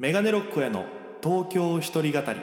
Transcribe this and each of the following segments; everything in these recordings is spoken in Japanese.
メガネロックへの東京一人語り。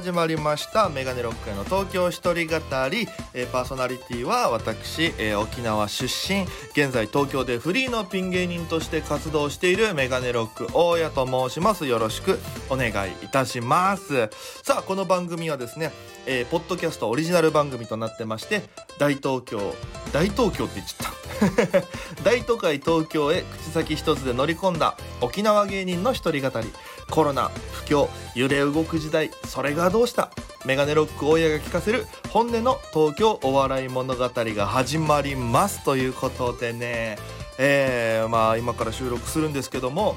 始まりましたメガネロックへの東京一人語り、えーパーソナリティは私、えー沖縄出身。現在東京でフリーのピン芸人として活動しているメガネロック大家と申します。よろしくお願いいたします。さあこの番組はですね、えーポッドキャストオリジナル番組となってまして大東京大東京って言っちゃった。大都会東京へ口先一つで乗り込んだ沖縄芸人の一人語り。コロナ不況揺れ動く時代それがどうした？メガネロック大家が聞かせる本音の東京お笑い物語が始まりますということでねえー、まあ今から収録するんですけども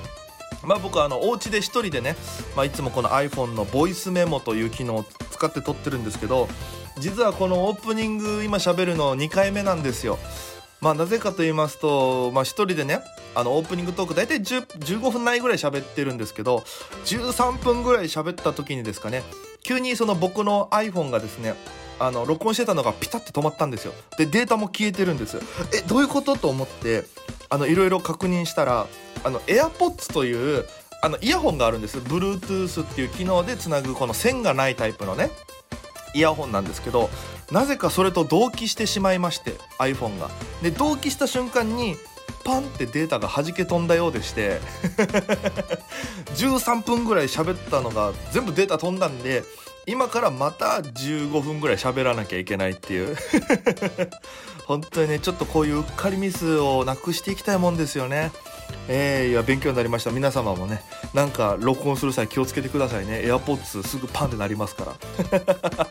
まあ僕はあのお家で一人でね、まあ、いつもこの iPhone のボイスメモという機能を使って撮ってるんですけど実はこのオープニング今喋るの2回目なんですよ。まあなぜかと言いますと、まあ、一人でねあのオープニングトーク大体10 15分内ぐらい喋ってるんですけど13分ぐらい喋った時にですかね急にその僕の iPhone がですねあの録音してたのがピタッて止まったんですよ。でデータも消えてるんですえどういうことと思ってあのいろいろ確認したらあの AirPods というあのイヤホンがあるんです Bluetooth っていう機能でつなぐこの線がないタイプのねイヤホンなんですけどなぜかそれと同期してしまいまして iPhone が。で同期した瞬間にパンってデータが弾け飛んだようでして 13分ぐらい喋ったのが全部データ飛んだんで今からまた15分ぐらい喋らなきゃいけないっていう。本当にねちょっとこういううっかりミスをなくしていきたいもんですよね。えー、いや勉強になりました。皆様もねなんか録音する際気をつけてくださいね。AirPods すぐパンってなりますから。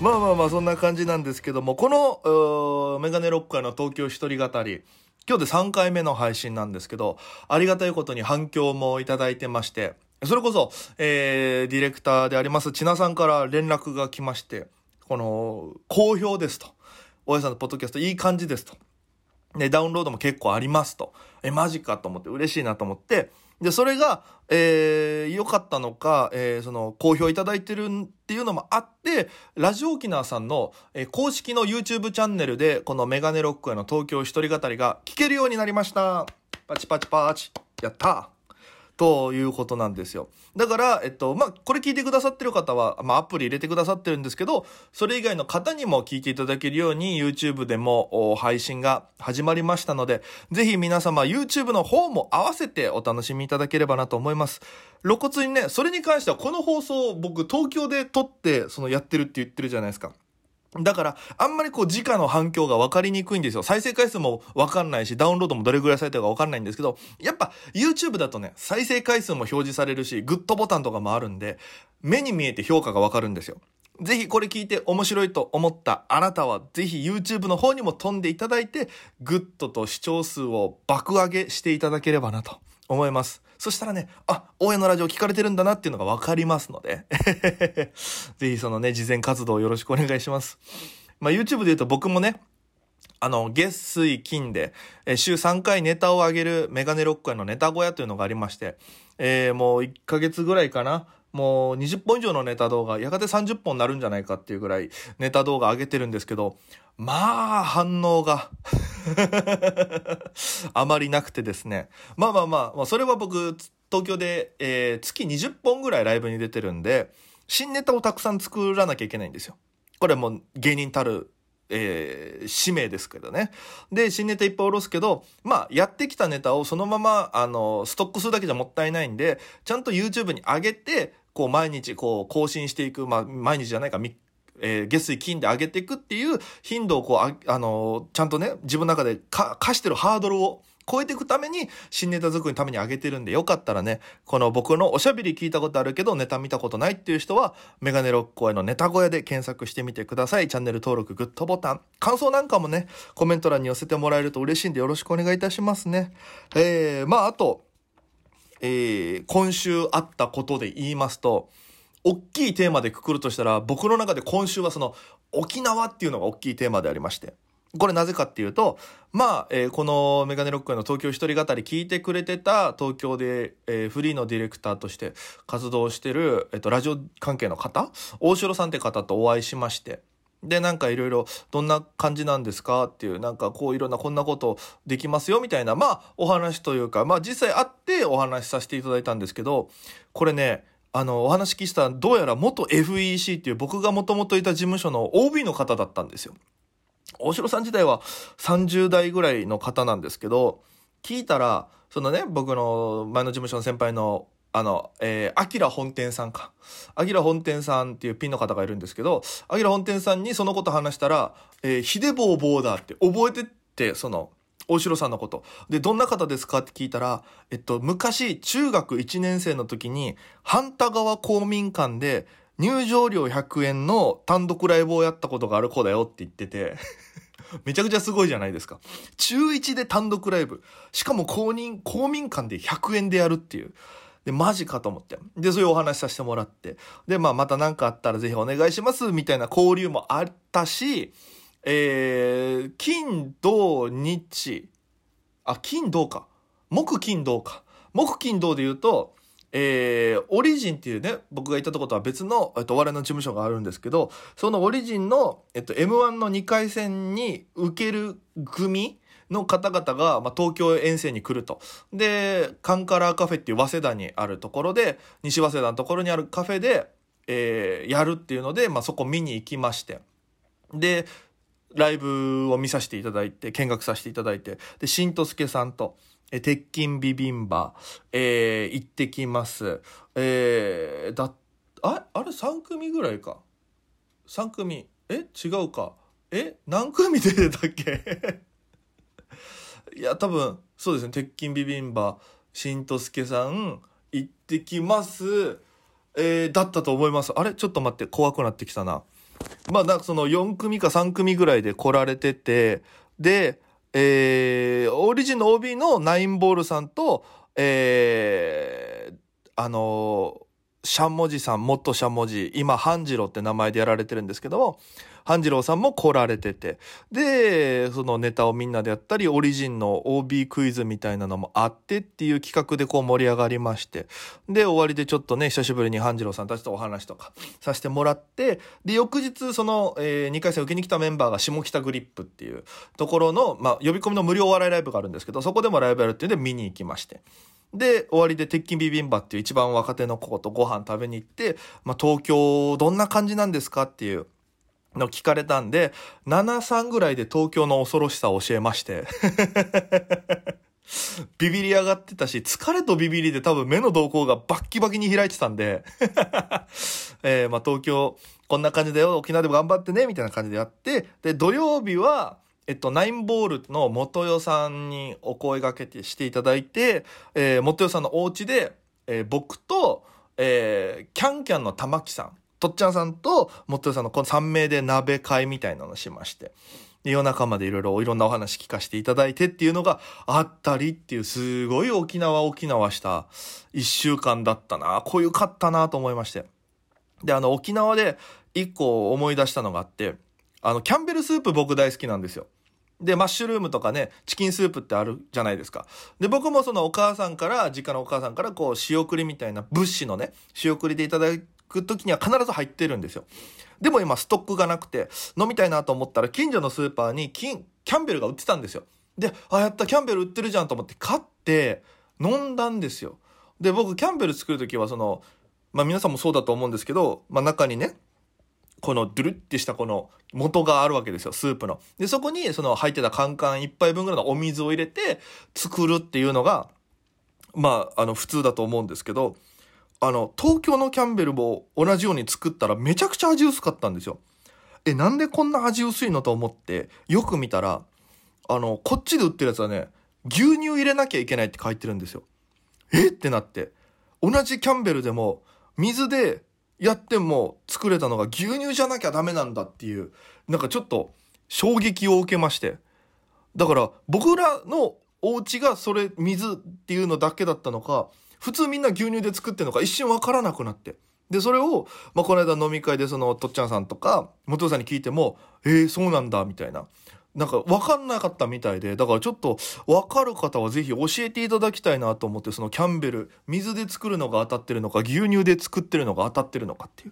まあまあまあそんな感じなんですけどもこのメガネロックーの東京一人語り今日で3回目の配信なんですけどありがたいことに反響もいただいてましてそれこそ、えー、ディレクターであります千奈さんから連絡が来ましてこの好評ですと。大家さんのポッドキャストいい感じですと。で、ダウンロードも結構ありますと。え、マジかと思って嬉しいなと思って、で、それが、えー、良かったのか、えー、その、好評いただいてるっていうのもあって、ラジオ沖縄さんの、えー公式の YouTube チャンネルで、このメガネロックへの東京一人語りが聞けるようになりました。パチパチパチ。やったということなんですよ。だから、えっと、まあ、これ聞いてくださってる方は、まあ、アプリ入れてくださってるんですけど、それ以外の方にも聞いていただけるように YouTube でも配信が始まりましたので、ぜひ皆様 YouTube の方も合わせてお楽しみいただければなと思います。露骨にね、それに関してはこの放送僕東京で撮ってそのやってるって言ってるじゃないですか。だから、あんまりこう、直の反響が分かりにくいんですよ。再生回数も分かんないし、ダウンロードもどれぐらいされてるか分かんないんですけど、やっぱ YouTube だとね、再生回数も表示されるし、グッドボタンとかもあるんで、目に見えて評価が分かるんですよ。ぜひこれ聞いて面白いと思ったあなたは、ぜひ YouTube の方にも飛んでいただいて、グッドと視聴数を爆上げしていただければなと思います。そしたらね、あ、大江のラジオ聞かれてるんだなっていうのが分かりますので、ぜひそのね、慈善活動よろしくお願いします。まあ、YouTube で言うと僕もね、あの、月水金で、え週3回ネタを上げるメガネロックへのネタ小屋というのがありまして、えーもう1ヶ月ぐらいかな。もう20本以上のネタ動画、やがて30本になるんじゃないかっていうぐらいネタ動画上げてるんですけど、まあ、反応が あまりなくてですね。まあまあまあ、まあ、それは僕、東京で、えー月20本ぐらいライブに出てるんで、新ネタをたくさん作らなきゃいけないんですよ。これも芸人たる、えー使命ですけどね。で、新ネタいっぱい下ろすけど、まあ、やってきたネタをそのまま、あの、ストックするだけじゃもったいないんで、ちゃんと YouTube に上げて、こう、毎日、こう、更新していく、まあ、毎日じゃないか、えー月水金で上げていくっていう頻度をこう、あ、あのちゃんとね、自分の中でか課してるハードルを超えていくために、新ネタ作りのために上げてるんで、よかったらね、この僕のおしゃべり聞いたことあるけど、ネタ見たことないっていう人は、メガネロックへのネタ小屋で検索してみてください。チャンネル登録、グッドボタン、感想なんかもね、コメント欄に寄せてもらえると嬉しいんでよろしくお願いいたしますね。えー、まあ、あと、えー今週あったことで言いますと、大きいテーマでくくるとしたら、僕の中で今週はその、沖縄っていうのが大きいテーマでありまして。これなぜかっていうと、まあ、えーこのメガネロックの東京一人語り聞いてくれてた東京で、えーフリーのディレクターとして活動してる、えっと、ラジオ関係の方、大城さんって方とお会いしまして、で、なんかいろいろ、どんな感じなんですかっていう、なんかこういろんなこんなことできますよみたいな、まあお話というか、まあ実際会ってお話しさせていただいたんですけど、これね、あの、お話聞いた、どうやら元 FEC っていう僕がもともといた事務所の OB の方だったんですよ。大城さん自体は30代ぐらいの方なんですけど、聞いたら、そのね、僕の前の事務所の先輩の、あの、えー、アキラ本店さんか。アキラ本店さんっていうピンの方がいるんですけど、アキラ本店さんにそのこと話したら、えー、ヒデボーボーダーって覚えてって、その、大城さんのこと。で、どんな方ですかって聞いたら、えっと、昔、中学1年生の時に、半田川公民館で、入場料100円の単独ライブをやったことがある子だよって言ってて、めちゃくちゃすごいじゃないですか。中1で単独ライブ。しかも公認、公民館で100円でやるっていう。で、マジかと思って。で、そういうお話させてもらって。で、まあ、また何かあったらぜひお願いします、みたいな交流もあったし、えー、金、土、日、あ、金、土か。木、金、土か。木、金、土で言うと、えー、オリジンっていうね、僕が行ったとことは別の、えっと、お笑いの事務所があるんですけど、そのオリジンの、えっと、M1 の2回戦に受ける組の方々が、まあ、東京遠征に来ると。で、カンカラーカフェっていう早稲田にあるところで、西早稲田のところにあるカフェで、えー、やるっていうので、まあ、そこ見に行きまして。で、ライブを見させていただいて、見学させていただいて、で、しんとすけさんと、え、鉄筋ビビンバ、えー、行ってきます。えー、だ、あ、あれ3組ぐらいか。3組。え？違うか。え？何組で出たっけ？いや、多分、そうですね。鉄筋ビビンバ、しんとすけさん、行ってきます。えー、だったと思います。あれ？ちょっと待って、怖くなってきたな。まあ、なんかその4組か3組ぐらいで来られてて、で、えー、オリジンの OB のナインボールさんと、えー、あのー、シャンモジさん、元シャンモジ、今、半次郎って名前でやられてるんですけども、半次郎さんも来られてて、で、そのネタをみんなでやったり、オリジンの OB クイズみたいなのもあってっていう企画でこう盛り上がりまして、で、終わりでちょっとね、久しぶりに半次郎さんたちとお話とかさせてもらって、で、翌日、その、えー、2回戦受けに来たメンバーが下北グリップっていうところの、まあ、呼び込みの無料お笑いライブがあるんですけど、そこでもライブやるっていうんで見に行きまして。で、終わりで鉄筋ビビンバっていう一番若手の子とご飯食べに行って、まあ、東京どんな感じなんですかっていうの聞かれたんで、7-3ぐらいで東京の恐ろしさを教えまして。ビビり上がってたし、疲れとビビりで多分目の動向がバッキバキに開いてたんで、えー、まあ東京こんな感じだよ、沖縄でも頑張ってね、みたいな感じでやって、で、土曜日は、えっと、ナインボールの元代さんにお声掛けてしていただいて、えー、元代さんのお家で、えー、僕と、えー、キャンキャンの玉木さん、とっちゃんさんと元代さんのこの3名で鍋会みたいなのしまして、夜中までいろいろいろんなお話聞かせていただいてっていうのがあったりっていう、すごい沖縄沖縄した一週間だったな。こういうかったなと思いまして。で、あの、沖縄で一個思い出したのがあって、あの、キャンベルスープ僕大好きなんですよ。で、マッシュルームとかね、チキンスープってあるじゃないですか。で、僕もそのお母さんから、実家のお母さんから、こう、仕送りみたいな物資のね、仕送りでいただいく時には必ず入ってるんですよ。でも今、ストックがなくて、飲みたいなと思ったら、近所のスーパーにキ、キャンベルが売ってたんですよ。で、あ、やった、キャンベル売ってるじゃんと思って買って、飲んだんですよ。で、僕、キャンベル作る時は、その、まあ皆さんもそうだと思うんですけど、まあ中にね、このドゥルってしたこの元があるわけですよ、スープの。で、そこにその入ってたカンカン一杯分ぐらいのお水を入れて作るっていうのが、まあ、あの普通だと思うんですけど、あの、東京のキャンベルも同じように作ったらめちゃくちゃ味薄かったんですよ。え、なんでこんな味薄いのと思って、よく見たら、あの、こっちで売ってるやつはね、牛乳入れなきゃいけないって書いてるんですよ。え？ってなって。同じキャンベルでも、水でやっても作れたのが牛乳じゃなきゃダメなんだっていう、なんかちょっと衝撃を受けまして。だから僕らのお家がそれ水っていうのだけだったのか、普通みんな牛乳で作ってるのか一瞬わからなくなって。で、それを、まあ、この間飲み会でその、とっちゃんさんとか、元さんに聞いても、えー、そうなんだ、みたいな。なんか分かんなかったみたいで、だからちょっと分かる方はぜひ教えていただきたいなと思って、そのキャンベル、水で作るのが当たってるのか、牛乳で作ってるのが当たってるのかってい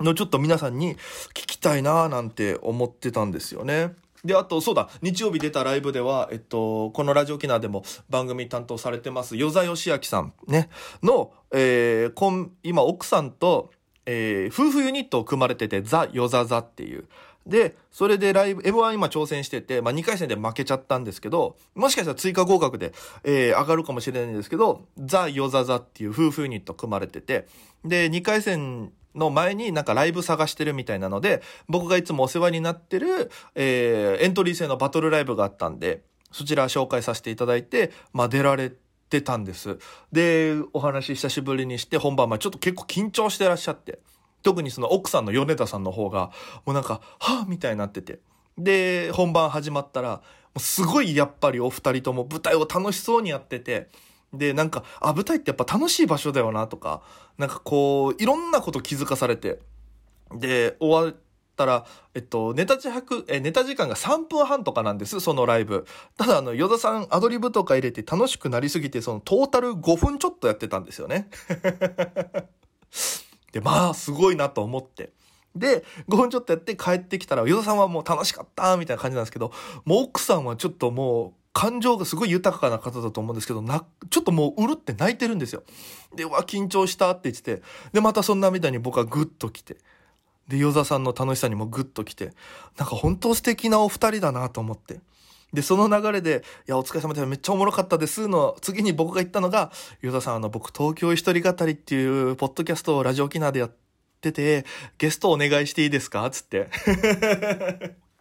うのちょっと皆さんに聞きたいななんて思ってたんですよね。で、あと、そうだ、日曜日出たライブでは、えっと、このラジオ沖縄でも番組担当されてます、与座義明さんね、の、えー、こん、今、奥さんと、えー、夫婦ユニットを組まれてて、ザ・ヨザザっていう、で、それでライブ、M1 今挑戦してて、まあ、2回戦で負けちゃったんですけど、もしかしたら追加合格で、えー、上がるかもしれないんですけど、ザ・ヨザザっていう夫婦ユニット組まれてて、で、2回戦の前になんかライブ探してるみたいなので、僕がいつもお世話になってる、えー、エントリー制のバトルライブがあったんで、そちら紹介させていただいて、まあ、出られてたんです。で、お話久しぶりにして、本番前ちょっと結構緊張してらっしゃって。特にその奥さんの米田さんの方が、もうなんか、はぁみたいになってて。で、本番始まったら、すごいやっぱりお二人とも舞台を楽しそうにやってて、で、なんか、あ、舞台ってやっぱ楽しい場所だよなとか、なんかこう、いろんなこと気づかされて、で、終わったら、えっと、ネタ自白、え、ネタ時間が3分半とかなんです、そのライブ。ただ、あの、ヨダさんアドリブとか入れて楽しくなりすぎて、そのトータル5分ちょっとやってたんですよね。で、まあ、すごいなと思って。で、5分ちょっとやって帰ってきたら、与田さんはもう楽しかったみたいな感じなんですけど、もう奥さんはちょっともう、感情がすごい豊かな方だと思うんですけど、な、ちょっともううるって泣いてるんですよ。で、うわ、緊張したって言ってて、で、またそんなみたいに僕はグッと来て、で、与田さんの楽しさにもグッと来て、なんか本当素敵なお二人だなと思って。で、その流れで、いや、お疲れ様でめっちゃおもろかったですの、次に僕が言ったのが、ヨダさん、あの、僕、東京一人語りっていう、ポッドキャストをラジオ沖縄でやってて、ゲストお願いしていいですか？つって。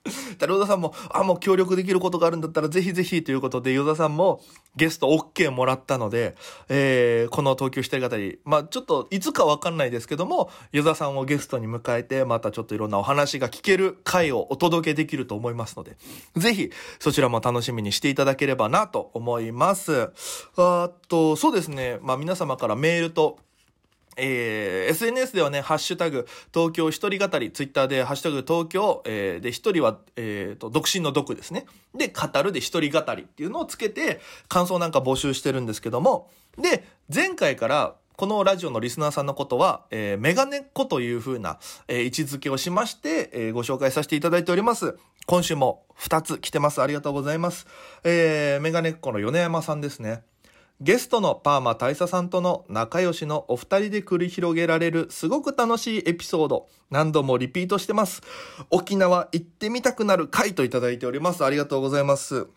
太郎田さんも、あ、もう協力できることがあるんだったらぜひぜひということで、与田さんもゲスト OK もらったので、えー、この東京一人語り、まあちょっといつかわかんないですけども、与田さんをゲストに迎えて、またちょっといろんなお話が聞ける回をお届けできると思いますので、ぜひそちらも楽しみにしていただければなと思います。あと、そうですね、まあ皆様からメールと、えー、SNS ではね、ハッシュタグ、東京一人語り、ツイッターでハッシュタグ東京、えー、で、一人は、えー、と、独身の独ですね。で、語るで一人語りっていうのをつけて、感想なんか募集してるんですけども、で、前回から、このラジオのリスナーさんのことは、えー、メガネっ子という風な、えー、位置づけをしまして、えー、ご紹介させていただいております。今週も2つ来てます。ありがとうございます。えー、メガネっ子の米山さんですね。ゲストのパーマ大佐さんとの仲良しのお二人で繰り広げられるすごく楽しいエピソード、何度もリピートしてます。沖縄行ってみたくなる回といただいております。ありがとうございます。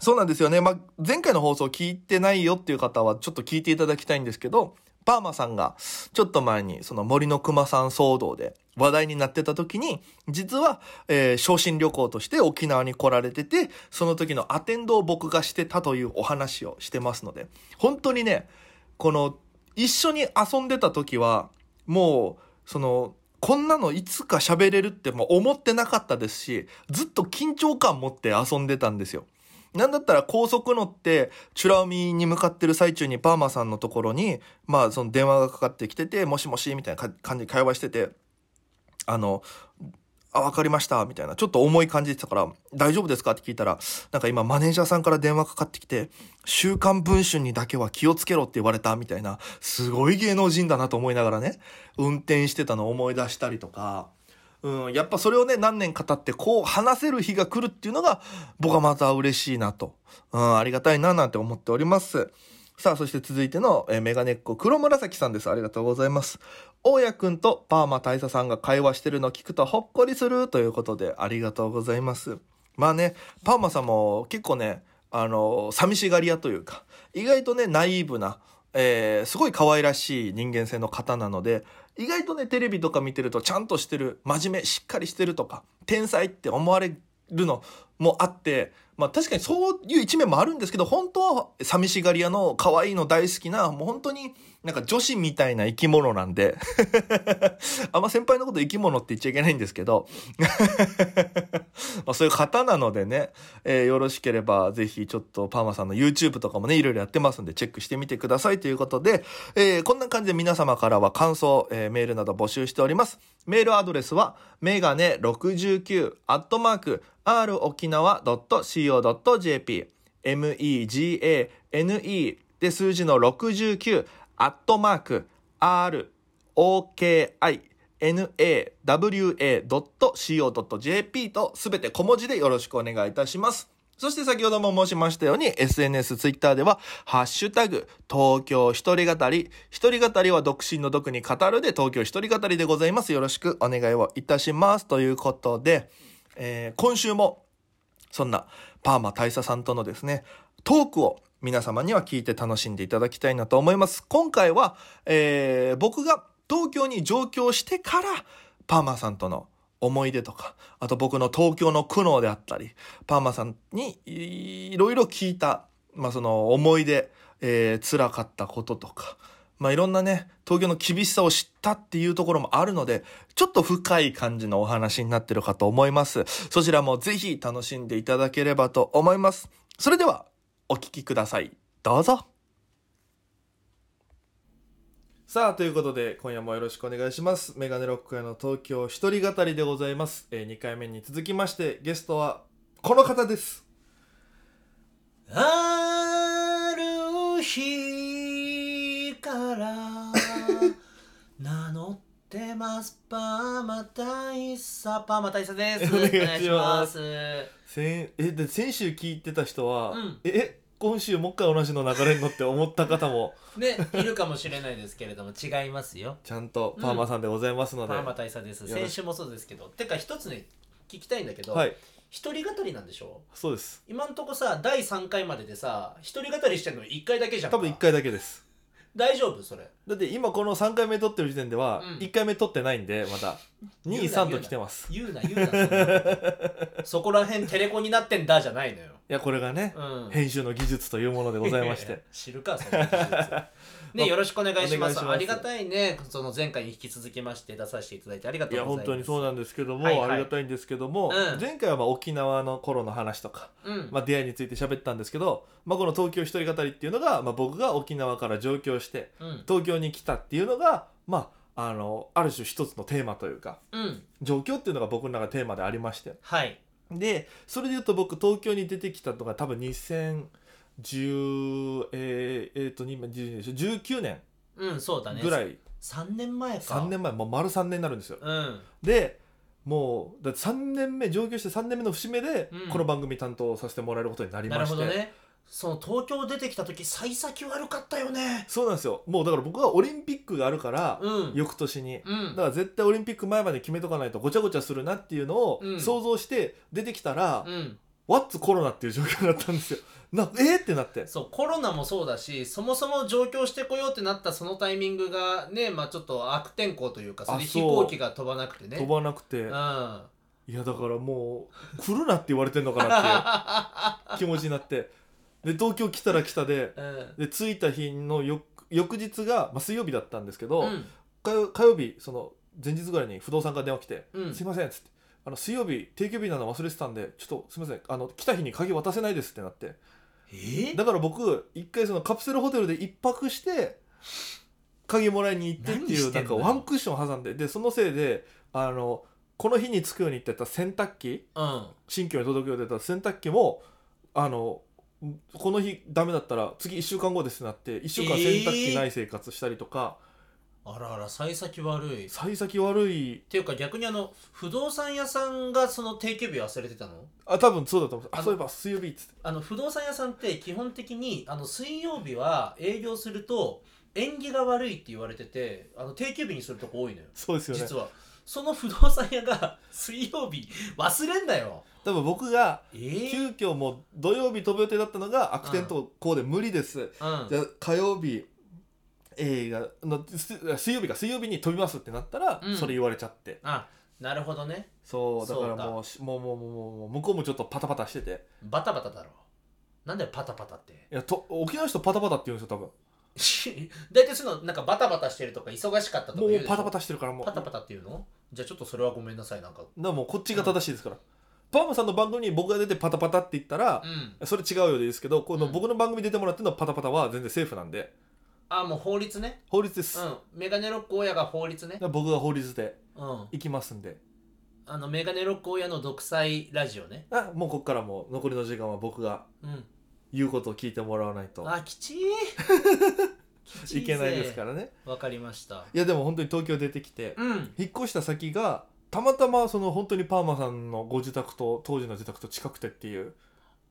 そうなんですよね。まあ、前回の放送聞いてないよっていう方はちょっと聞いていただきたいんですけど、パーマさんがちょっと前にその森の熊さん騒動で話題になってた時に、実は、えー、昇進旅行として沖縄に来られてて、その時のアテンドを僕がしてたというお話をしてますので、本当にね、この、一緒に遊んでた時は、もう、その、こんなのいつか喋れるっても思ってなかったですし、ずっと緊張感持って遊んでたんですよ。なんだったら高速乗って、チュラ海に向かってる最中にパーマさんのところに、まあその電話がかかってきてて、もしもしみたいな感じで会話してて、あの、あ、わかりました、みたいな。ちょっと重い感じでしたから、大丈夫ですか？って聞いたら、なんか今マネージャーさんから電話かかってきて、週刊文春にだけは気をつけろって言われた、みたいな、すごい芸能人だなと思いながらね、運転してたのを思い出したりとか、うん、やっぱそれをね、何年か経ってこう話せる日が来るっていうのが、僕はまた嬉しいなと、うん、ありがたいななんて思っております。さあ、そして続いての、えー、メガネっ子、黒紫さんです。ありがとうございます。大家くんとパーマ大佐さんが会話してるの聞くとほっこりするということで、ありがとうございます。まあね、パーマさんも結構ね、あの、寂しがり屋というか、意外とね、ナイーブな、えー、すごい可愛らしい人間性の方なので、意外とね、テレビとか見てるとちゃんとしてる、真面目、しっかりしてるとか、天才って思われるのもあって、まあ確かにそういう一面もあるんですけど、本当は寂しがり屋の可愛いの大好きな、もう本当になんか女子みたいな生き物なんで あんま先輩のこと生き物って言っちゃいけないんですけど まあそういう方なのでね、えー、よろしければぜひちょっとパーマさんの YouTube とかもね、いろいろやってますんでチェックしてみてくださいということで、えー、こんな感じで皆様からは感想、えー、メールなど募集しております。メールアドレスは、メガネ69アットマーク r 沖縄 .co.jp megane で数字の69アットマーク ROKINAWA.co.jp とすべて小文字でよろしくお願いいたします。そして先ほども申しましたように SNS、ツイッターではハッシュタグ東京一人語り一人語りは独身の独に語るで東京一人語りでございます。よろしくお願いをいたします。ということで、えー今週もそんなパーマ大佐さんとのですね、トークを皆様には聞いて楽しんでいただきたいなと思います。今回は、えー僕が東京に上京してから、パーマさんとの思い出とか、あと僕の東京の苦悩であったり、パーマさんにいろいろ聞いた、まあその思い出、えー辛かったこととか、まあいろんなね、東京の厳しさを知ったっていうところもあるので、ちょっと深い感じのお話になってるかと思います。そちらもぜひ楽しんでいただければと思います。それでは、お聞きください。どうぞ。さあ、ということで、今夜もよろしくお願いします。メガネロック屋の東京一人語りでございます。え2回目に続きまして、ゲストはこの方です。ある日から名乗ってます。パーマ大佐。パーマ大佐です。お願いします。先えで先週聞いてた人は、うん。え今週もう一回同じの流れに乗って思った方も。ねいるかもしれないですけれども違いますよ。ちゃんとパーマさんでございますので、パーマ大佐です。先週もそうですけど。てか一つね聞きたいんだけど、はい。一人語りなんでしょ？そうです。今んとこさ第3回まででさ一人語りしてんの1回だけじゃんか。多分1回だけです大丈夫それ。だって今この3回目撮ってる時点ではうん。1回目撮ってないんでまだ。言うな23と来てます。い言うな言うなそんな そこら辺テレコになってんだじゃないのよ。やこれがね、うん。編集の技術というものでございまして。知るかそんな技術 ねよろしくお願いします。ありがたいね。その前回に引き続きまして出させていただいてありがというやございます。本当にそうなんですけども、はいはい。ありがたいんですけども、うん。前回はまあ沖縄の頃の話とか、うん、まあ、出会いについて喋ったんですけど、まあ、この東京一人語りっていうのが、まあ、僕が沖縄から上京してうん。東京に来たっていうのが、まあ、あのある種一つのテーマというかうん。状況っていうのが僕の中でテーマでありまして。はい。でそれで言うと僕東京に出てきたのが多分2010えー、えーと今10 19年うんそうだね。ぐらい、3年前か。3年前もう丸3年になるんですよ。うん。でもうだって3年目上京して3年目の節目でうん。この番組担当させてもらえることになりなまして、るほどね。その東京出てきた時幸先悪かったよね。そうなんですよ。もうだから僕はオリンピックがあるから、うん。翌年に。うん。だから絶対オリンピック前まで決めとかないとごちゃごちゃするなっていうのをうん。想像して出てきたら、うんワッツコロナっていう状況だったんですよ。なえー、ってなって。そうコロナもそうだしそもそも上京してこようってなったそのタイミングがねまあちょっと悪天候というかそれ飛行機が飛ばなくてね。飛ばなくて、うん。いやだからもう来るなって言われてんのかなっていう 気持ちになって。で東京来たら来たでうん。で着いた日の翌翌日が、まあ、水曜日だったんですけど、うん。火曜日その前日ぐらいに不動産から電話来て「うん。すいません」っつってあの水曜日定休日なの忘れてたんでちょっとすいません。あの来た日に鍵渡せないですってなって。え？だから僕一回そのカプセルホテルで一泊して鍵もらいに行ってって何いうなんかワンクッション挟んで。でそのせいであのこの日に着くようにってた洗濯機うん。新居に届くように言った洗濯機もあのこの日ダメだったら次1週間後ですってなって1週間洗濯機ない生活したりとか、あらあら幸先悪い。っ幸先悪い。ていうか逆にあの不動産屋さんがその定休日忘れてたの？あ多分そうだと思う。あそういえば水曜日っつって。あの不動産屋さんって基本的にあの水曜日は営業すると縁起が悪いって言われててあの定休日にするとこ多いのよ。そうですよね。実は。その不動産屋が 水曜日忘れんだよ。多分僕がえー、急遽もう土曜日飛ぶ予定だったのが悪天とこうで無理です、うん。じゃあ火曜日映画のす水曜日か水曜日に飛びますってなったら、うん。それ言われちゃって。あなるほどね。そうだからもうしもうもうもうもう向こうもちょっとパタパタしてて。バタバタだろ。なんだよパタパタって。いやと沖縄の人パタパタって言うんですよ多分。大体そういうのなんかバタバタしてるとか忙しかったとかも言うパタパタしてるからもう。パタパタっていうの？じゃあちょっとそれはごめんなさいなんか。だからもうこっちが正しいですから、パーマさんの番組に僕が出てパタパタって言ったらう、ん。それ違うようでいいですけどこのうん。僕の番組出てもらってるのパタパタは全然セーフなんであもう法律ね。法律です、うん。メガネロック親が法律ね。ら僕が法律でうん。行きますんで。あのメガネロック親の独裁ラジオね。あもうこっからもう残りの時間は僕がうん。言うことを聞いてもらわないと。あきちいきちいけないですからね。わかりました。いやでも本当に東京出てきてうん。引っ越した先がたまたまその本当にパーマさんのご自宅と当時の自宅と近くてっていう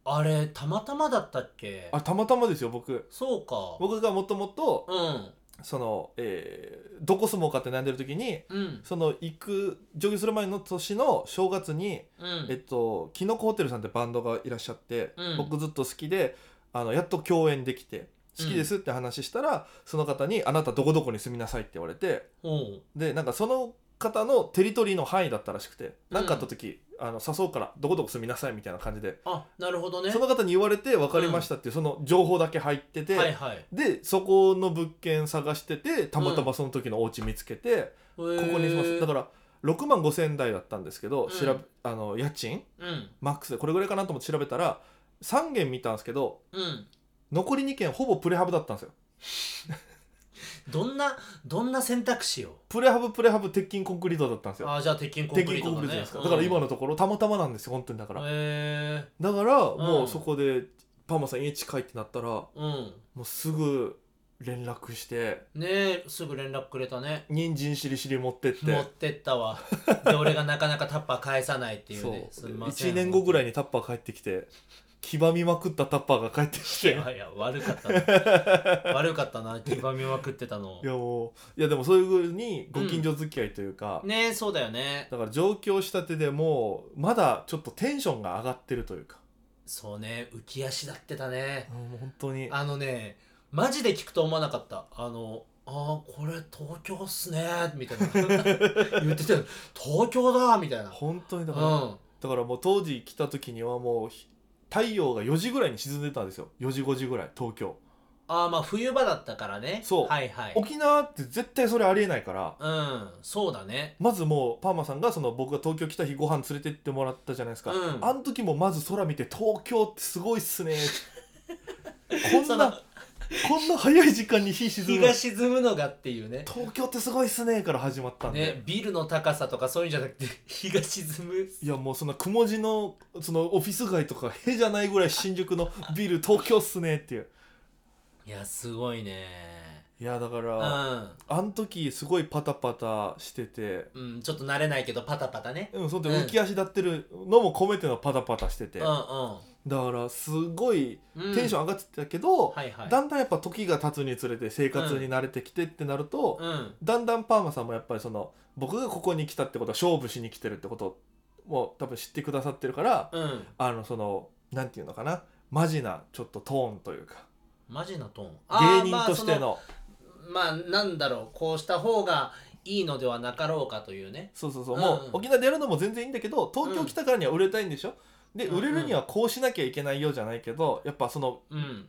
あれたまたまだったっけ？あたまたまですよ僕。そうか。僕がもともとうん。その、えーどこ住もうかって悩んでる時にうん。その行く上京する前の年の正月に、うん。えっとキノコホテルさんってバンドがいらっしゃって、うん。僕ずっと好きであのやっと共演できて好きですって話したら、その方に「あなたどこどこに住みなさい」って言われておうでなんかその方のテリトリーの範囲だったらしくて何、かあった時あの誘うからどこどこ住みなさいみたいな感じで、あなるほどね。その方に言われて分かりましたっていう、その情報だけ入ってて、はいはい。でそこの物件探しててたまたまその時のお家見つけて、こここにします。だから6万5千円台だったんですけど、うん。調べあの家賃？うん。マックスでこれぐらいかなと思って調べたら3軒見たんですけどうん。残り2軒ほぼプレハブだったんですよどんなどんな選択肢を？プレハブプレハブ鉄筋コンクリートだったんですよ。あじゃあ鉄筋コン鉄筋クリートだね。コンクリートじゃないですか、だから今のところたまたまなんですよ本当にだから、へだからもうそこでパーマさん家近いってなったらもえうん。うすぐ連絡して。ねえすぐ連絡くれたね。人参しりしり持ってって。持ってったわ。で俺がなかなかタッパー返さないっていうそう。ねすみません。1年後ぐらいににタッパー帰ってきて黄ばみまくったタッパーが帰ってきて。いやいや悪かったな。悪かったな。黄ばみまくってたの。いやもういやでもそういうふうにご近所付き合いというか、ねえそうだよね。だから上京したてでもうまだちょっとテンションが上がってるというか、そうね。浮き足立ってたね。もう本当に。あのねマジで聞くと思わなかった。あのあーこれ東京っすね。みたいな。言ってたよ。東京だみたいな。本当にだうから、ん。だからもう当時来た時にはもうひ太陽が4時ぐらいに沈んでたんですよ。4時5時ぐらい東京。ああまあ冬場だったからね。そう。はいはい。沖縄って絶対それありえないから。うんそうだね。まずもうパーマさんがその僕が東京来た日ご飯連れてってもらったじゃないですか、うん。あの時もまず空見て東京ってすごいっすね。こんそのなこんな早い時間に日沈む日が沈むのがっていうね。東京ってすごいっすねから始まったんで、ねビルの高さとかそういうんじゃなくて 日が沈む。いやもうそんなくも字のそのオフィス街とかへじゃないぐらい新宿のビル東京っすねっていう。いやすごいね。いやだかうら、ん。あん時すごいパタパタしてて。うん、ちょっと慣れないけどパタパタね。うんそんでうん。浮き足立ってるのも込めてのパタパタしてて、うんだからすごいうん。テンション上がってたけど、はいはい。だんだんやっぱ時が経つにつれて生活に慣れてきてってなると、うん。だんだんパーマさんもやっぱりその僕がここに来たってことは勝負しに来てるってことも多分知ってくださってるから、うん。あのそのなんていうのかなマジなちょっとトーンというかマジなトーン。芸人としての,、まあそのまあなんだろうこうした方がいいのではなかろうかというね。そうそうそう、うん。もう沖縄でやるのも全然いいんだけど東京来たからには売れたいんでしょ、でうん売れるにはこうしなきゃいけないようじゃないけどやっぱそのうん。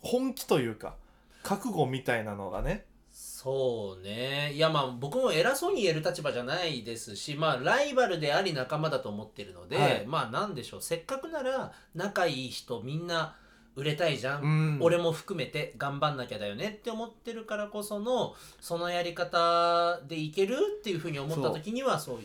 本気というか覚悟みたいなのがね。そうね。いやまあ僕も偉そうに言える立場じゃないですしまあライバルであり仲間だと思ってるので、はい。まあなんでしょう。せっかくなら仲いい人みんな売れたいじゃん、うん。俺も含めて頑張んなきゃだよねって思ってるからこそのそのやり方でいけるっていうふうに思った時にはそう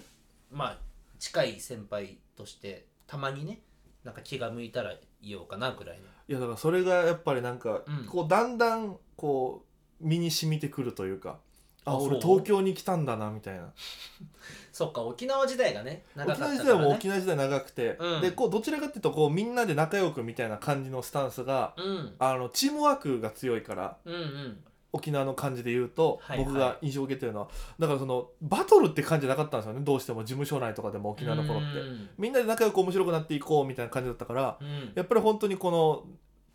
まあ近い先輩としてたまにねなんか気が向いたら言おうかなぐらいの。いやだからそれがやっぱりなんか、うん。こうだんだんこう身に染みてくるというかああ俺そう？東京に来たんだなみたいな。そっか沖縄時代がね長かったから、ね、沖縄時代はもう沖縄時代長くて、うん。でこうどちらかっていうとこうみんなで仲良くみたいな感じのスタンスがうん。あのチームワークが強いからうんうん沖縄の感じで言うと、はいはい。僕が印象を受けてるのはだからそのバトルって感じじゃなかったんですよねどうしても。事務所内とかでも沖縄の頃って。うん。みんなで仲良く面白くなっていこうみたいな感じだったからうん。やっぱり本当にこの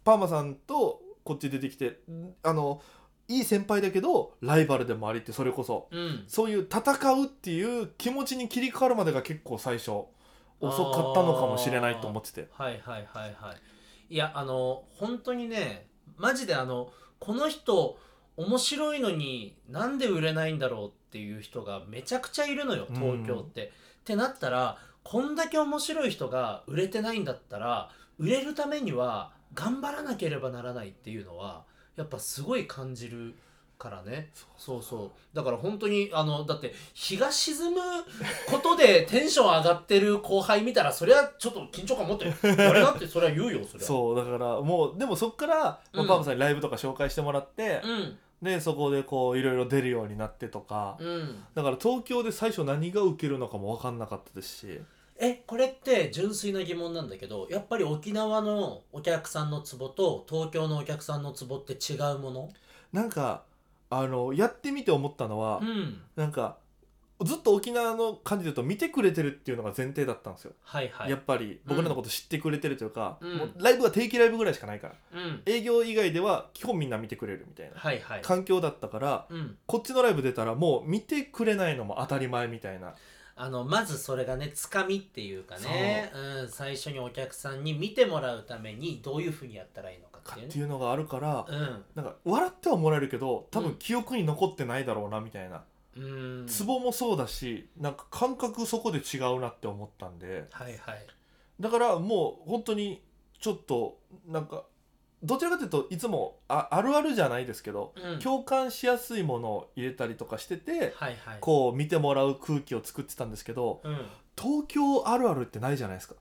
パーマさんとこっち出てきてんあのいい先輩だけどライバルでもありってそれこそ。うん。そういう戦うっていう気持ちに切り替わるまでが結構最初遅かったのかもしれないと思ってて。はいはいはいはい。いやあの本当にねマジであのこの人面白いのになんで売れないんだろうっていう人がめちゃくちゃいるのよ東京って。ってなったらこんだけ面白い人が売れてないんだったら売れるためには頑張らなければならないっていうのはやっぱすごい感じるからね。そうそう。だから本当にあのだって日が沈むことで テンション上がってる後輩見たらそりゃちょっと緊張感持って俺だってそれは言うよそれは。そうだからもうでもそっから、まあうん。パーマさんにライブとか紹介してもらって、うんでそこでこういろいろ出るようになってとか、うん。だから東京で最初何が受けるのかも分かんなかったですし。えこれって純粋な疑問なんだけどやっぱり沖縄のお客さんのツボと東京のお客さんのツボって違うもの？なんかあのやってみて思ったのは、うん。なんかずっと沖縄の感じで言うと見てくれてるっていうのが前提だったんですよ、はいはい。やっぱり僕らのこと知ってくれてるというか、うん。もうライブは定期ライブぐらいしかないから。うん。営業以外では基本みんな見てくれるみたいなはいはい。環境だったからうん。こっちのライブ出たらもう見てくれないのも当たり前みたいな。あのまずそれがねつかみっていうかね。う。ん、最初にお客さんに見てもらうためにどういうふうにやったらいいのかかっていう。ねっていうのがあるから、うん。なんか笑ってはもらえるけど多分うん。記憶に残ってないだろうなみたいな、うん。ツボもそうだしなんか感覚そこで違うなって思ったんで。はいはい。だからもう本当にちょっとなんかどちらかというといつもああるあるじゃないですけど、うん。共感しやすいものを入れたりとかしてて、はいはい。こう見てもらう空気を作ってたんですけどうん。東京あるあるってないじゃないですか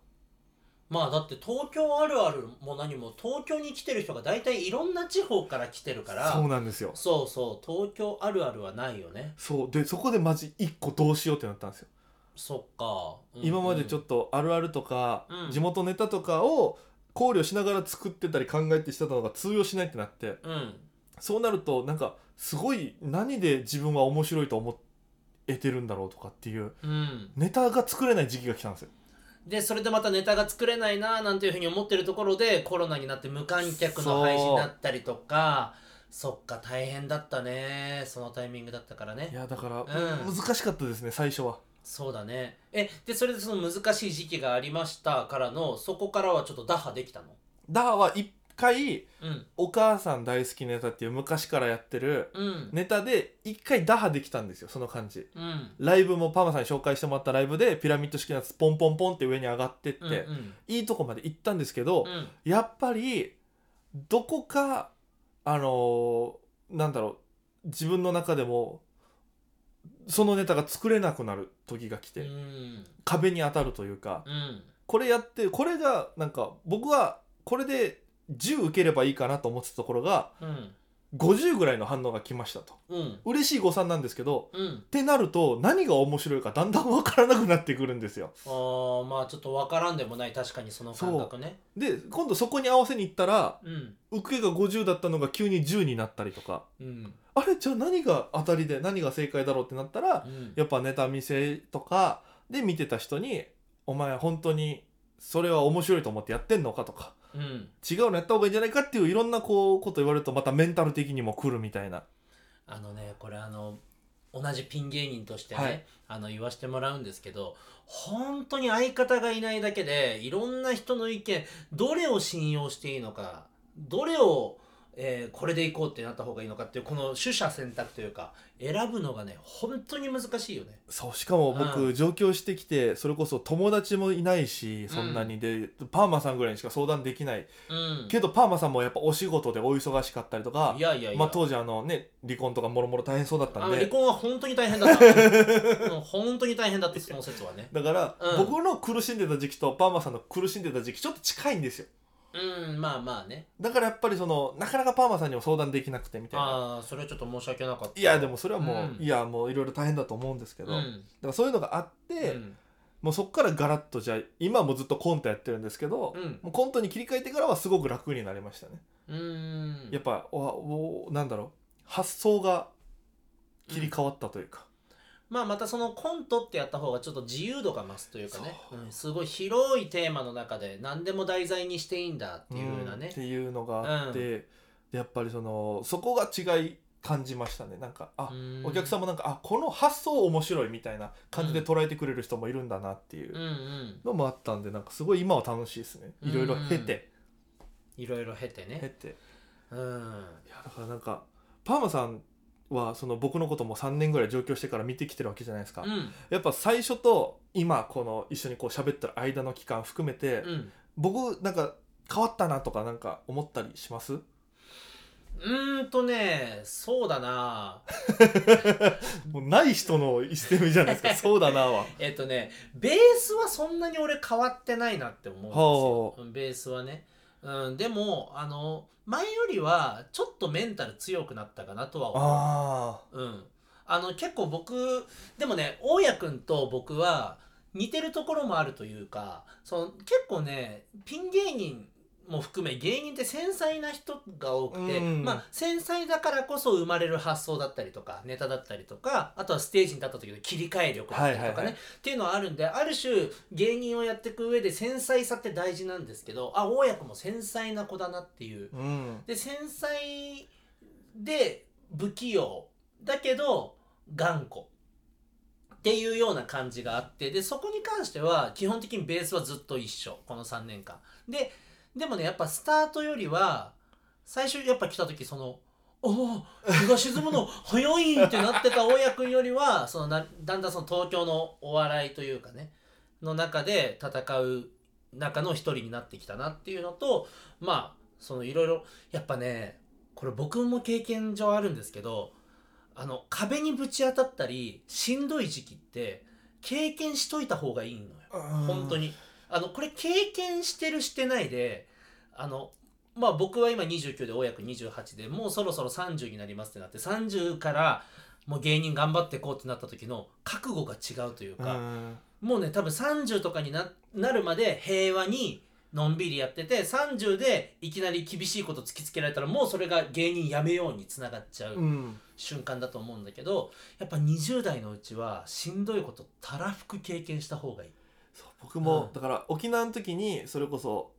まあだって東京あるあるも何も東京に来てる人が大体いろんな地方から来てるからそうなんですよ。そうそう東京あるあるはないよね。そう。でそこでマジ一個どうしようってなったんですよ、そっか、うん今までちょっとあるあるとか、うん。地元ネタとかを考慮しながら作ってたり考えてしてたのが通用しないってなってうん。そうなるとなんかすごい何で自分は面白いと思えてるんだろうとかっていううん。ネタが作れない時期が来たんですよでそれでまたネタが作れないななんていうふうに思ってるところでコロナになって無観客の配信になったりとかそっか大変だったね。そのタイミングだったからいねやだから、うん。難しかったですね最初は。そうだね。えでそれでその難しい時期がありましたからのそこからはちょっと打破できたの？ダーは一回うん。お母さん大好きネタっていう昔からやってるうん。ネタで一回打破できたんですよその感じ。うん。ライブもパーマさんに紹介してもらったライブでピラミッド式のやつポンポンポンって上に上がってって、うんうん。いいとこまで行ったんですけど、うん。やっぱりどこかあのーなんだろう自分の中でもそのネタが作れなくなる時が来て、うん。壁に当たるというか、うん。これやってこれがなんか僕はこれで10受ければいいかなと思ってたところがうん。50ぐらいの反応が来ましたと。うん。嬉しい誤算なんですけどうん。ってなると何が面白いかだんだん分からなくなってくるんですよ。あーまあちょっとわからんでもない確かにその感覚ね。で今度そこに合わせに行ったらうん。受けが50だったのが急に10になったりとか。うん。あれ？じゃあ何が当たりで何が正解だろうってなったらうん。やっぱネタ見せとかで見てた人に「お前本当にそれは面白いと思ってやってんのか?」とかうん「違うのやった方がいいんじゃないか?」っていういろんなこうこと言われるとまたメンタル的にも来るみたいなあのねこれあの同じピン芸人としてね、はいあの言わせてもらうんですけど本当に相方がいないだけでいろんな人の意見どれを信用していいのかどれを、えーこれでいこうってなった方がいいのかっていうこの取捨選択というか選ぶのがね本当に難しいよね。そうしかも僕、う上京してきてそれこそ友達もいないしそんなにで、パーマさんぐらいにしか相談できない。うん、けどパーマさんもやっぱお仕事でお忙しかったりとかいやいやいや、まあ、当時あのね離婚とかもろもろ大変そうだったあんで。の離婚は本当に大変だった、うん、本当に大変だったその説はね。だから、うん。僕の苦しんでた時期とパーマさんの苦しんでた時期ちょっと近いんですようんまあまあね。だからやっぱりそのなかなかパーマさんにも相談できなくてみたいな。ああそれはちょっと申し訳なかった。いやでもそれはもう、うん。いやもういろいろ大変だと思うんですけど、だかうんらそういうのがあって、うん。もうそっからガラッとじゃあ今もずっとコントやってるんですけど、うん。もうコントに切り替えてからはすごく楽になりましたね、うん。やっぱおおなんだろう。発想が切り替わったというか、まあまたそのコントってやった方がちょっと自由度が増すというかね、う。ん、すごい広いテーマの中で何でも題材にしていいんだっていうようなね。んっていうのがあって、でやっぱりそのそこが違い感じましたね。なんかあ、うん。お客さんもなんかあこの発想面白いみたいな感じで捉えてくれる人もいるんだなっていううんうん。のもあったんでなんかすごい今は楽しいですね。いろいろ経て、いろいろ経て経ねて。うん。いやだからなんかパーマさんはその僕のことも3年ぐらい上京してから見てきてるわけじゃないですか、うん。やっぱ最初と今この一緒にこう喋ってる間の期間含めて、うん。僕なんか変わったなとかなんか思ったりします？うーんとねそうだな。もうない人の一戦目じゃないですか。そうだなは。えっとねベースはそんなに俺変わってないなって思うんですよ。うんベースはね、うん、でもあの前よりはちょっとメンタル強くなったかなとは思う。あうん、あの結構僕でもね大家君と僕は似てるところもあるというかその結構ねピン芸人も含め芸人って繊細な人が多くて、うん。まあ繊細だからこそ生まれる発想だったりとかネタだったりとかあとはステージに立った時の切り替え力だったりとかね、はいはいはい。っていうのはあるんである種芸人をやっていく上で繊細さって大事なんですけどあ大家君も繊細な子だなっていう。あうん。で繊細で不器用だけど頑固。っていうような感じがあってでそこに関しては基本的にベースはずっと一緒。この3年間。ででもねやっぱスタートよりは最初やっぱ来た時その「おお日が沈むの 早い!」ってなってた大家君よりはそのなだんだんその東京のお笑いというかねの中で戦う中の一人になってきたなっていうのとまあそのいろいろやっぱねこれ僕も経験上あるんですけどあの壁にぶち当たったりしんどい時期って経験しといた方がいいのよ本当ににあのこれ経験してるしてないであのまあ僕は今29で大家君28でもうそろそろ30になりますってなって30からもう芸人頑張っていこうってなった時の覚悟が違うというか、もうね多分30とかにななるまで平和にのんびりやってて30でいきなり厳しいこと突きつけられたらもうそれが芸人やめようにつながっちゃううん瞬間だと思うんだけどやっぱ20代のうちはしんどいことたらふく経験した方がいい。僕も、うん。だから沖縄の時にそれこそ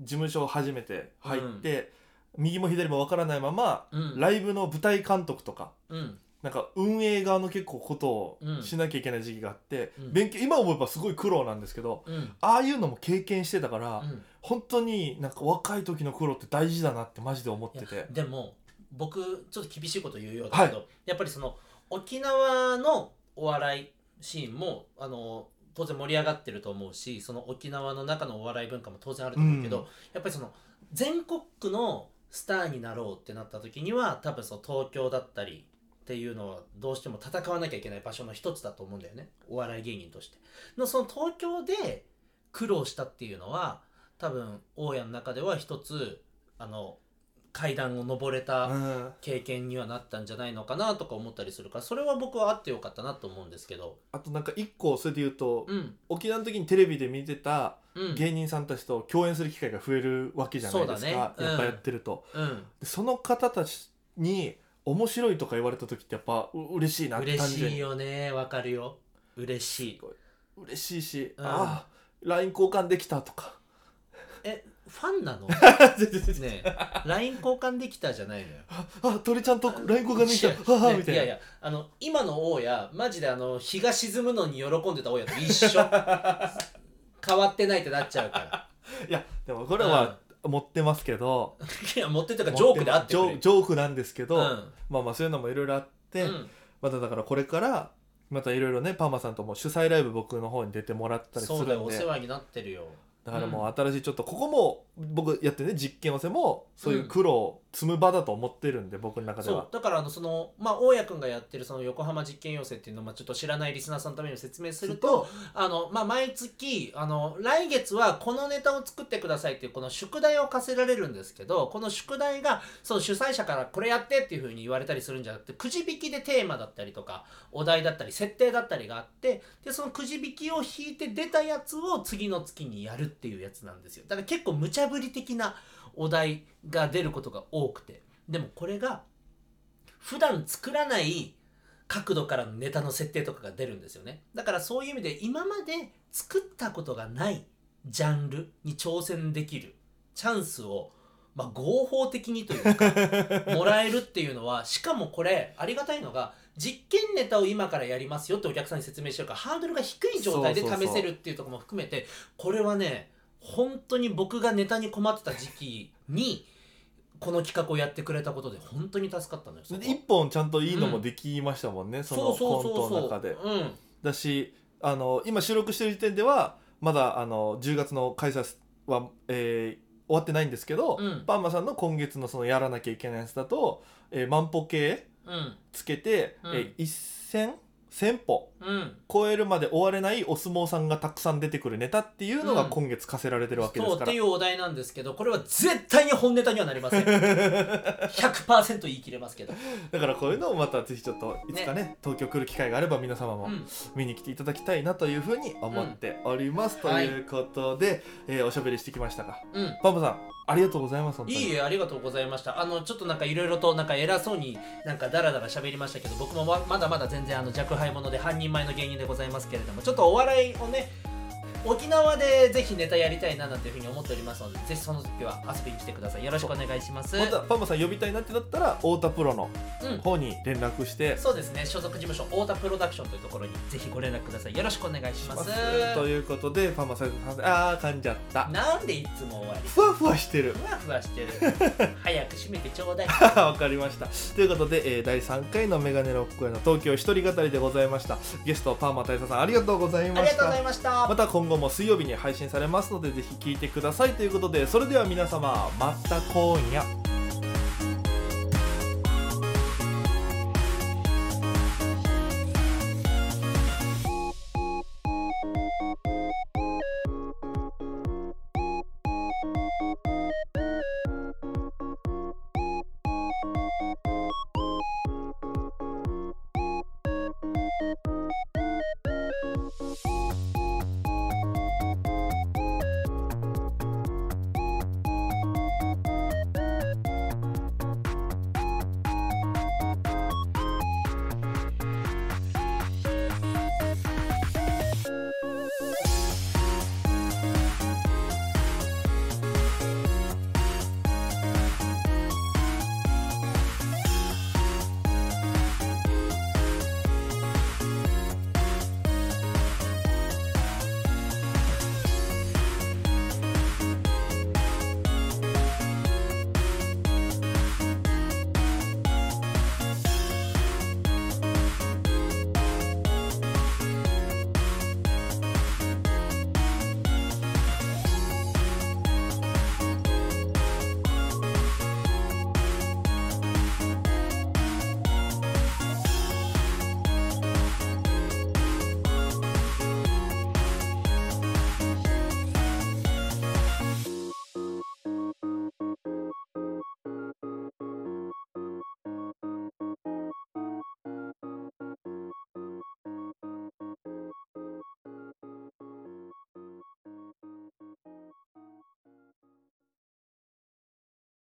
事務所初めて入って、右も左もわからないまま、うん。ライブの舞台監督とかうん。なんか運営側の結構ことをうん。しなきゃいけない時期があって、うん。勉強今思えばすごい苦労なんですけどうん。ああいうのも経験してたから、うん。本当になんか若い時の苦労って大事だなってマジで思っいやててでも僕ちょっと厳しいこと言うようだけど、やっぱりその沖縄のお笑いシーンもあの当然盛り上がってると思うしその沖縄の中のお笑い文化も当然あると思うけど、うん。やっぱりその全国区のスターになろうってなった時には多分その東京だったりっていうのはどうしても戦わなきゃいけない場所の一つだと思うんだよね。お笑い芸人として。のその東京で苦労したっていうのは多分大家の中では一つあの階段を登れたうん。経験にはなったんじゃないのかなとか思ったりするからそれは僕はあってよかったなと思うんですけど。あとなんか一個それで言うと、うん。沖縄の時にテレビで見てたうん。芸人さんたちと共演する機会が増えるわけじゃないですか、ねうんやっぱやってると、うん。でその方たちに面白いとか言われた時ってやっぱう嬉しいなって嬉しいよね。わかるよ。嬉しい。嬉しいし、うん。ああ LINE 交換できたとか。えファンなの？ねえ。LINE 交換できたじゃないのよ。あ鳥ちゃんと LINE 交換できた。いやああみたいな。いやいやあの今の大家マジであの日が沈むのに喜んでた大家と一緒。変わってないってなっちゃうから。いやでもこれは持ってますけど、いや持ってたからジョークであってジョジョークなんですけど、うん。まあまあそういうのもいろいろあって、うん。まただからこれからまたいろいろねパーマさんとも主催ライブ僕の方に出てもらったりすそうだよおるんで世話になってるよだからもう新しいちょっとここも僕やってるね実験合わせもそういう苦労を積む場だと思ってるんで僕の中では。そう。だからあのそのまあ大家君がやってるその横浜実験要請っていうのをまあちょっと知らないリスナーさんのために説明するとあの、まあ、毎月あの来月はこのネタを作ってくださいっていうこの宿題を課せられるんですけどこの宿題がその主催者からこれやってっていうふうに言われたりするんじゃなくてくじ引きでテーマだったりとかお題だったり設定だったりがあってでそのくじ引きを引いて出たやつを次の月にやるっていうやつなんですよ。だから結構無茶ぶり的なお題が出ることが多くて。でもこれが普段作らない角度からのネタの設定とかが出るんですよね。だからそういう意味で今まで作ったことがないジャンルに挑戦できるチャンスを、まあ、合法的にというか もらえるっていうのはしかもこれありがたいのが実験ネタを今からやりますよってお客さんに説明してるからハードルが低い状態で試せるっていうところも含めてこれはね本当に僕がネタに困ってた時期にこの企画をやってくれたことで本当に助かったのよ一本ちゃんといいのもできましたもんね、そのそうコントの中で。うん。だしあの今収録してる時点ではまだあの10月の開催は、えー終わってないんですけど、うん。パーマさんの今月のそのやらなきゃいけないやつだと、えー万歩計うん。つけて、うん。えー一戦1000歩うん。超えるまで終われないお相撲さんがたくさん出てくるネタっていうのがうん。今月課せられてるわけですから、そうっていうお題なんですけどこれは絶対に本ネタにはなりません。100%言い切れますけど、だからこういうのをまたぜひちょっといつかね東京来る機会があれば皆様もうん、見に来ていただきたいなというふうに思っております、とはい。いうことで、えーおしゃべりしてきましたがうん。パパさんありがとうございますいいえありがとうございました。あのちょっとなんかいろいろとなんか偉そうになんかダラダラ喋りましたけど僕もままだまだ全然あの若輩者で半人前の芸人でございますけれどもちょっとお笑いをね沖縄でぜひネタやりたいななんていうふうに思っておりますのでぜひその時は遊びに来てください。よろしくお願いします。またパパさん呼びたいなってなったら太田プロのうん。方に連絡して。そうですね。所属事務所太田プロダクションというところにぜひご連絡ください。よろしくお願いします。ということでパパさんあー噛んじゃった。なんでいつも終わり？ふわふわしてる。ふわふわしてる。早く閉めてちょうだい。わかりました。ということで、えー第3回のメガネロックへの東京一人語りでございました。ゲストパーマ大佐さんありがとうございあました。りがとうございました。また今後も水曜日に配信されますのでぜひ聞いてください。ということでそれでは皆様また今夜。